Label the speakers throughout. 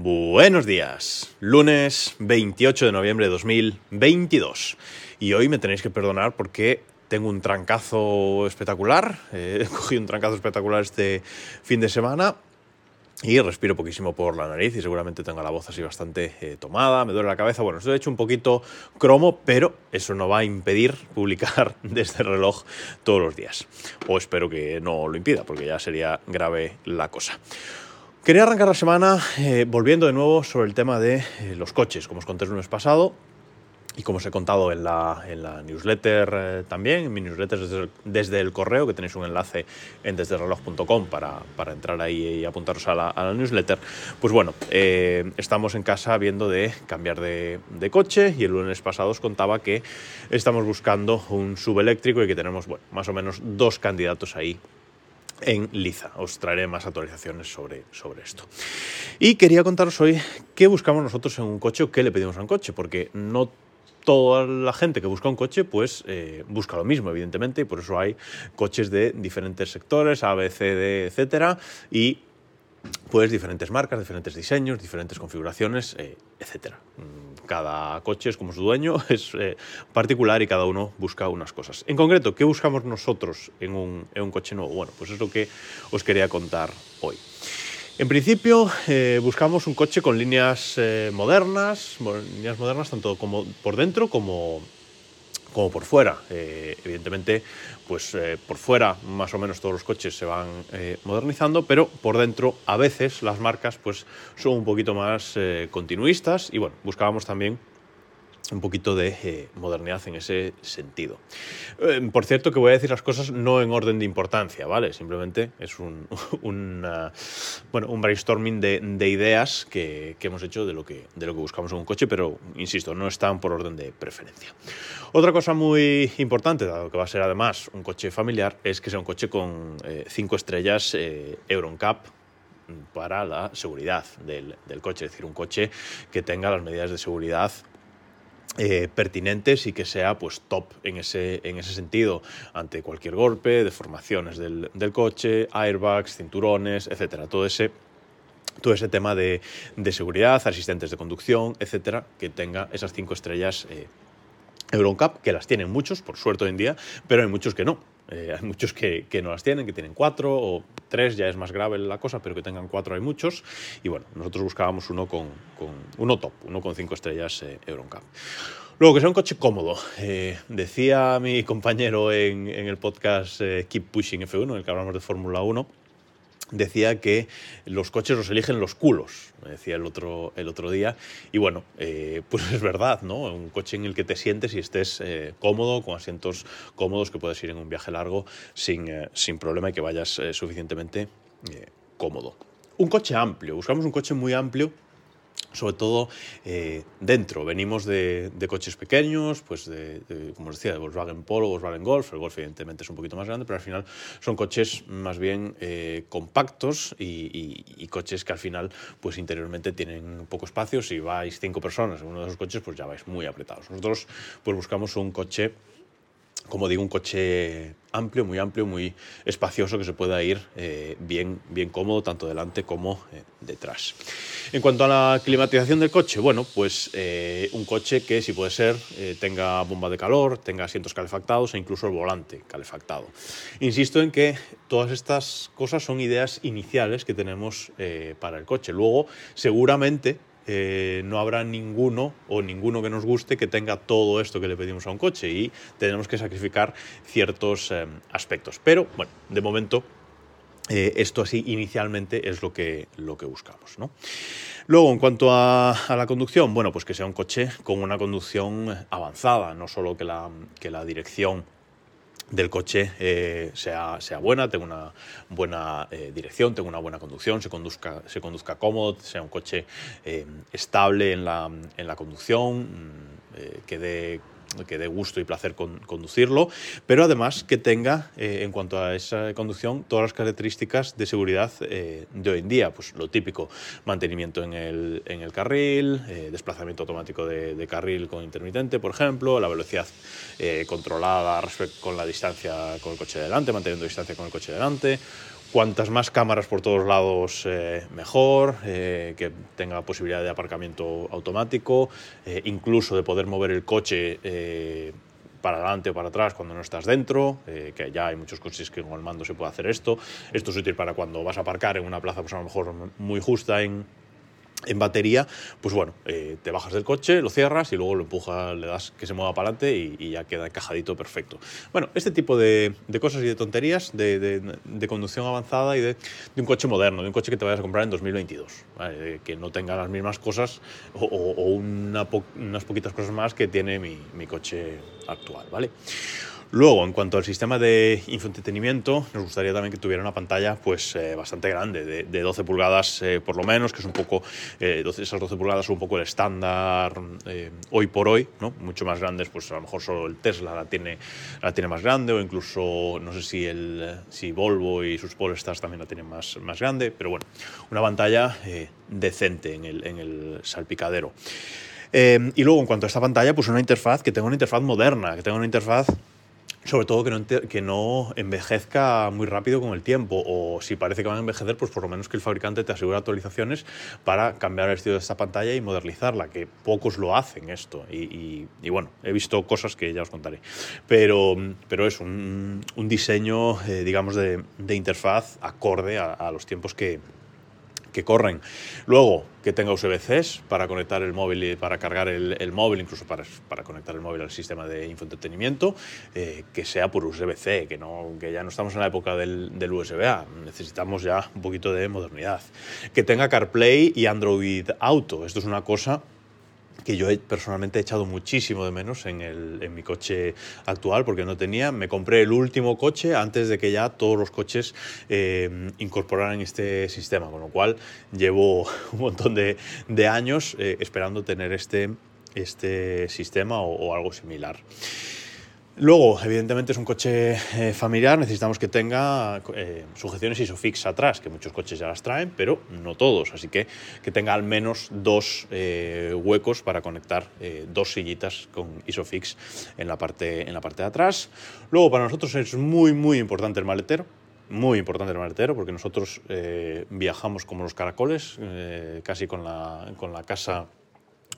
Speaker 1: Buenos días, lunes 28 de noviembre de 2022. Y hoy me tenéis que perdonar porque tengo un trancazo espectacular. Eh, he cogido un trancazo espectacular este fin de semana y respiro poquísimo por la nariz y seguramente tengo la voz así bastante eh, tomada, me duele la cabeza. Bueno, estoy hecho un poquito cromo, pero eso no va a impedir publicar desde el reloj todos los días. O espero que no lo impida, porque ya sería grave la cosa. Quería arrancar la semana eh, volviendo de nuevo sobre el tema de eh, los coches. Como os conté el lunes pasado, y como os he contado en la, en la newsletter eh, también, en mi newsletter desde el, desde el, correo, que tenéis un enlace en desdereloj.com para, para entrar ahí y apuntaros a la, a la newsletter, pues bueno, eh, estamos en casa viendo de cambiar de, de, coche y el lunes pasado os contaba que estamos buscando un subeléctrico y que tenemos, bueno, más o menos dos candidatos ahí en Liza. Os traeré más actualizaciones sobre, sobre esto. Y quería contaros hoy qué buscamos nosotros en un coche o qué le pedimos a un coche, porque no toda la gente que busca un coche, pues eh, busca lo mismo, evidentemente, y por eso hay coches de diferentes sectores, A, B, C, D, etcétera, y pues diferentes marcas, diferentes diseños, diferentes configuraciones, eh, etcétera. Cada coche es como su dueño, es eh, particular y cada uno busca unas cosas. En concreto, ¿qué buscamos nosotros en un, en un coche nuevo? Bueno, pues es lo que os quería contar hoy. En principio eh, buscamos un coche con líneas eh, modernas, líneas modernas tanto como por dentro como, como por fuera. Eh, evidentemente, pues eh, por fuera más o menos todos los coches se van eh, modernizando, pero por dentro a veces las marcas pues son un poquito más continuistas y bueno, buscábamos también un poquito de eh, modernidad en ese sentido. Eh, por cierto, que voy a decir las cosas no en orden de importancia, ¿vale? Simplemente es un, bueno, un brainstorming de, de ideas que, que, hemos hecho de lo, que, de lo que buscamos en un coche, pero insisto, no están por orden de preferencia. Otra cosa muy importante, dado que va a ser además un coche familiar, es que sea un coche con 5 eh, estrellas EuronCap para la seguridad del, del coche, es decir, un coche que tenga las medidas de seguridad eh, pertinentes y que sea pues top en ese, en ese sentido ante cualquier golpe, deformaciones del, del coche, airbags, cinturones, etcétera. Todo ese todo ese tema de, de, seguridad, asistentes de conducción, etcétera, que tenga esas cinco estrellas eh, que las tienen muchos, por suerte hoy en día, pero hay muchos que no. Eh, hay muchos que, que, no las tienen, que tienen cuatro o tres, ya es más grave la cosa, pero que tengan cuatro hay muchos. Y bueno, nosotros buscábamos uno con, con uno top, uno con cinco estrellas eh, Euroncap. Luego, que sea un coche cómodo. Eh, decía mi compañero en, el podcast eh, Keep Pushing F1, en el que hablamos de Fórmula 1, decía que los coches los eligen los culos, decía el otro, el otro día. Y bueno, eh, pues es verdad, ¿no? Un coche en el que te sientes y estés eh, cómodo, con asientos cómodos, que puedes ir en un viaje largo sin, eh, sin problema y que vayas suficientemente cómodo. Un coche amplio, buscamos un coche muy amplio sobre todo eh, dentro. Venimos de, coches pequeños, pues de, como os decía, de Volkswagen Polo, Volkswagen Golf. El Golf evidentemente es un poquito más grande, pero al final son coches más bien eh, compactos y, y, y, coches que al final, pues interiormente tienen poco espacio. Si vais cinco personas en uno de esos coches, pues ya vais muy apretados. Nosotros pues buscamos un coche como digo, un coche amplio, muy amplio, muy espacioso, que se pueda ir eh, bien, bien cómodo, tanto delante como eh, detrás. En cuanto a la climatización del coche, bueno, pues eh, un coche que, si puede ser, tenga bomba de calor, tenga asientos calefactados e incluso el volante calefactado. Insisto en que todas estas cosas son ideas iniciales que tenemos para el coche. Luego, seguramente, eh, no habrá ninguno o ninguno que nos guste que tenga todo esto que le pedimos a un coche y tenemos que sacrificar ciertos eh, aspectos. Pero bueno, de momento eh, esto así inicialmente es lo que, lo que buscamos. ¿no? Luego, en cuanto a, a, la conducción, bueno, pues que sea un coche con una conducción avanzada, no solo que la, que la dirección del coche eh, sea, sea buena, tenga una buena eh, dirección, tenga una buena conducción, se conduzca, se conduzca cómodo, sea un coche eh, estable en la, en la conducción, mm, que dé que dé gusto y placer con, conducirlo, pero además que tenga, eh, en cuanto a esa conducción, todas las características de seguridad eh, de hoy en día. Pues lo típico, mantenimiento en el, en el carril, eh, desplazamiento automático de, carril con intermitente, por ejemplo, la velocidad controlada con la distancia con el coche delante, manteniendo distancia con el coche delante, Cuantas más cámaras por todos lados, eh, mejor, eh, que tenga posibilidad de aparcamiento automático, eh, incluso de poder mover el coche para adelante o para atrás cuando no estás dentro, que ya hay muchos coches que con el mando se puede hacer esto. Esto es útil para cuando vas a aparcar en una plaza, pues a lo mejor muy justa en, en batería, pues bueno, eh, te bajas del coche, lo cierras y luego lo empujas, le das que se mueva para adelante y, ya queda encajadito perfecto. Bueno, este tipo de, cosas y de tonterías de, conducción avanzada y de, un coche moderno, de un coche que te vayas a comprar en 2022, que no tenga las mismas cosas o, unas poquitas cosas más que tiene mi, mi coche actual, ¿vale? Luego, en cuanto al sistema de infoentretenimiento, nos gustaría también que tuviera una pantalla pues, eh, bastante grande, de, 12 pulgadas eh, por lo menos, que es un poco, eh, esas 12 pulgadas son un poco el estándar hoy por hoy, ¿no? mucho más grandes, pues a lo mejor solo el Tesla la tiene, la tiene más grande, o incluso, no sé si, el, si Volvo y sus Polestars también la tienen más, más grande, pero bueno, una pantalla decente en el, en el salpicadero. y luego, en cuanto a esta pantalla, pues una interfaz que tenga una interfaz moderna, que tenga una interfaz sobre todo que no, que no envejezca muy rápido con el tiempo o si parece que van a envejecer, pues por lo menos que el fabricante te asegure actualizaciones para cambiar el estilo de esta pantalla y modernizarla, que pocos lo hacen esto. Y, bueno, he visto cosas que ya os contaré. Pero, pero es un, diseño, eh, digamos, de, interfaz acorde a los tiempos que, que corren. Luego, que tenga USB-C para conectar el móvil y para cargar el, móvil, incluso para, para, conectar el móvil al sistema de infoentretenimiento, eh, que sea por USB-C, que, no, que ya no estamos en la época del, del USB-A, necesitamos ya un poquito de modernidad. Que tenga CarPlay y Android Auto, esto es una cosa que yo he, personalmente he echado muchísimo de menos en, el, en, mi coche actual porque no tenía. Me compré el último coche antes de que ya todos los coches eh, incorporaran este sistema, con lo cual llevo un montón de, de años eh, esperando tener este, este sistema o, o algo similar. Luego, evidentemente es un coche eh, familiar, necesitamos que tenga eh, sujeciones ISOFIX atrás, que muchos coches ya las traen, pero no todos, así que que tenga al menos dos eh, huecos para conectar dos sillitas con ISOFIX en la, parte, en la parte de atrás. Luego, para nosotros es muy, muy importante el maletero, muy importante el maletero porque nosotros viajamos como los caracoles, casi con la, con la casa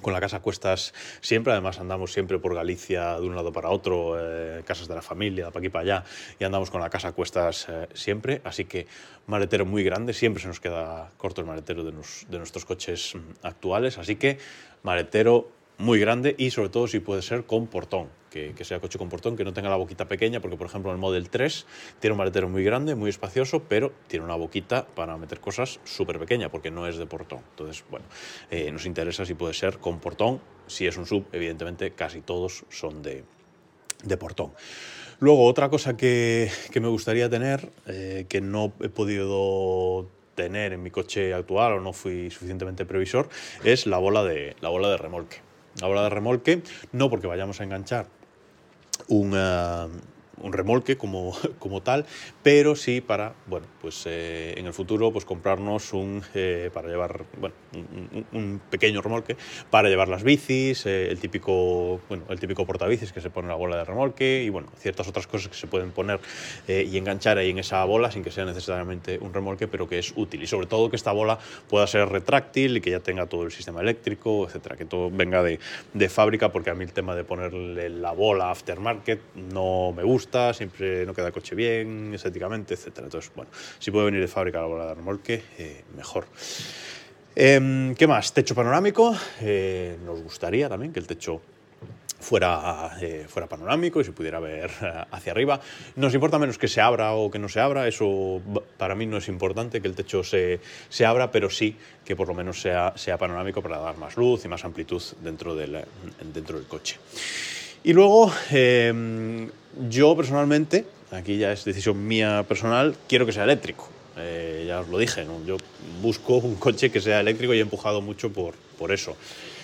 Speaker 1: con la casa cuestas siempre, además andamos siempre por Galicia de un lado para otro, eh, casas de la familia, para aquí para allá, y andamos con la casa cuestas eh, siempre, así que maletero muy grande, siempre se nos queda corto el maletero de, de nuestros coches mm, actuales, así que maletero muy grande y sobre todo si puede ser con portón, que, sea coche con portón, que no tenga la boquita pequeña, porque por ejemplo el Model 3 tiene un maletero muy grande, muy espacioso, pero tiene una boquita para meter cosas súper pequeña, porque no es de portón. Entonces, bueno, eh, nos interesa si puede ser con portón. Si es un sub, evidentemente casi todos son de, portón. Luego, otra cosa que, que me gustaría tener, eh, que no he podido tener en mi coche actual o no fui suficientemente previsor, es la bola de, la bola de remolque la bola de remolque, no porque vayamos a enganchar un, un remolque como, como tal, pero sí para, bueno, pues eh, en el futuro pues comprarnos un, eh, para llevar, bueno, un, pequeño remolque para llevar las bicis, eh, el típico, bueno, el típico portabicis que se pone en la bola de remolque y bueno, ciertas otras cosas que se pueden poner y enganchar ahí en esa bola sin que sea necesariamente un remolque, pero que es útil. Y sobre todo que esta bola pueda ser retráctil y que ya tenga todo el sistema eléctrico, etcétera, que todo venga de, de fábrica porque a mí el tema de ponerle la bola aftermarket no me gusta siempre no queda el coche bien, estéticamente, etc. Entonces, bueno, si puede venir de fábrica la bola de remolque, eh, mejor. Em, ¿Qué más? Techo panorámico. Eh, nos gustaría también que el techo fuera, eh, fuera panorámico y se pudiera ver hacia arriba. Nos importa menos que se abra o que no se abra, eso para mí no es importante que el techo se, se abra, pero sí que por lo menos sea, sea panorámico para dar más luz y más amplitud dentro del, dentro del coche. Y luego, em, yo personalmente, aquí ya es decisión mía personal, quiero que sea eléctrico. Eh, ya os lo dije, yo busco un coche que sea eléctrico y he empujado mucho por, por eso.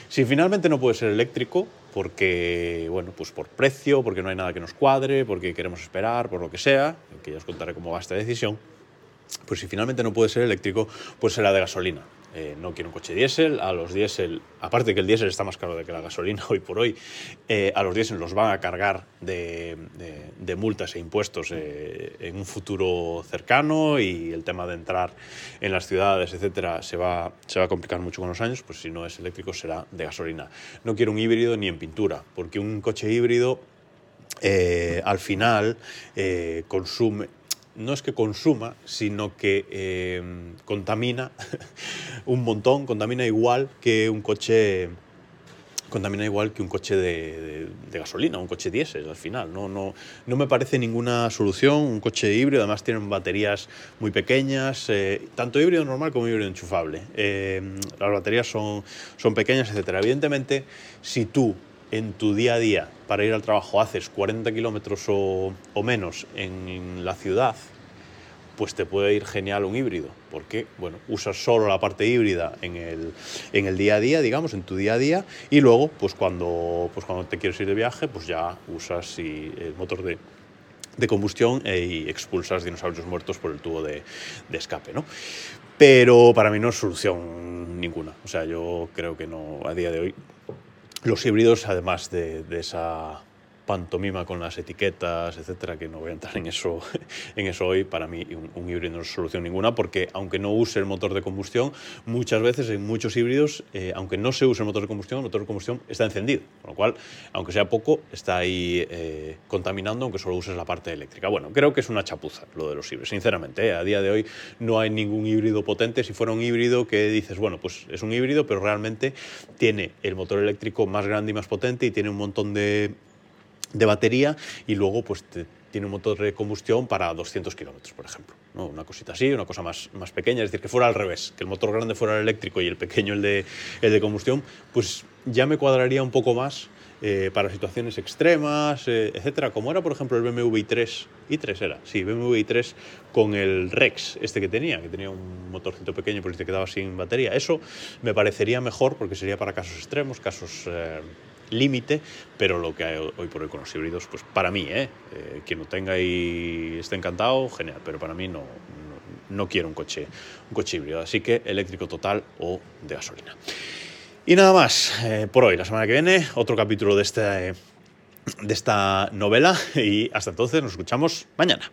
Speaker 1: Si finalmente no puede ser eléctrico, porque, bueno, pues por precio, porque no hay nada que nos cuadre, porque queremos esperar, por lo que sea, que ya os contaré cómo va esta decisión, pues si finalmente no puede ser eléctrico, pues será de gasolina. Eh, no quiero un coche diésel, a los diésel, aparte que el diésel está más caro de que la gasolina hoy por hoy, eh, a los diésel los van a cargar de, multas e impuestos eh, en un futuro cercano y el tema de entrar en las ciudades, etcétera, se va, se va a complicar mucho con los años, pues si no es eléctrico será de gasolina. No quiero un híbrido ni en pintura, porque un coche híbrido al final consume no es que consuma, sino que eh, contamina un montón, contamina igual que un coche contamina igual que un coche de, gasolina, un coche diésel al final. No, no, no me parece ninguna solución. Un coche híbrido, además tienen baterías muy pequeñas, eh, tanto híbrido normal como híbrido enchufable. Eh, las baterías son, son pequeñas, etc. Evidentemente, si tú en tu día a día para ir al trabajo haces 40 kilómetros o, menos en la ciudad, pues te puede ir genial un híbrido, porque bueno, usas solo la parte híbrida en el, en el día a día, digamos, en tu día a día, y luego, pues cuando, pues cuando te quieres ir de viaje, pues ya usas el motor de, de combustión e, y expulsas dinosaurios muertos por el tubo de, de escape, ¿no? Pero para mí no es solución ninguna. O sea, yo creo que no, a día de hoy, los híbridos, además de, esa pantomima con las etiquetas, etcétera, que no voy a entrar en eso, en eso hoy, para mí un, híbrido no es solución ninguna, porque aunque no use el motor de combustión, muchas veces en muchos híbridos, eh, aunque no se use el motor de combustión, el motor de combustión está encendido, con lo cual, aunque sea poco, está ahí eh, contaminando, aunque solo uses la parte eléctrica. Bueno, creo que es una chapuza lo de los híbridos, sinceramente, eh, a día de hoy no hay ningún híbrido potente, si fuera un híbrido que dices, bueno, pues es un híbrido, pero realmente tiene el motor eléctrico más grande y más potente y tiene un montón de de batería y luego pues tiene un motor de combustión para 200 kilómetros, por ejemplo. ¿no? Una cosita así, una cosa más, más pequeña, es decir, que fuera al revés, que el motor grande fuera el eléctrico y el pequeño el de, el de combustión, pues ya me cuadraría un poco más eh, para situaciones extremas, eh, etcétera, como era, por ejemplo, el BMW i3, i3 era, sí, BMW i3 con el Rex, este que tenía, que tenía un motorcito pequeño si te quedaba sin batería. Eso me parecería mejor porque sería para casos extremos, casos... Eh, límite, pero lo que hay hoy por hoy con los híbridos, pues para mí, ¿eh? eh quien lo tenga y esté encantado, genial, pero para mí no, no, quiero un coche, un coche híbrido, así que eléctrico total o de gasolina. Y nada más eh, por hoy, la semana que viene, otro capítulo de, este, de esta novela y hasta entonces nos escuchamos mañana.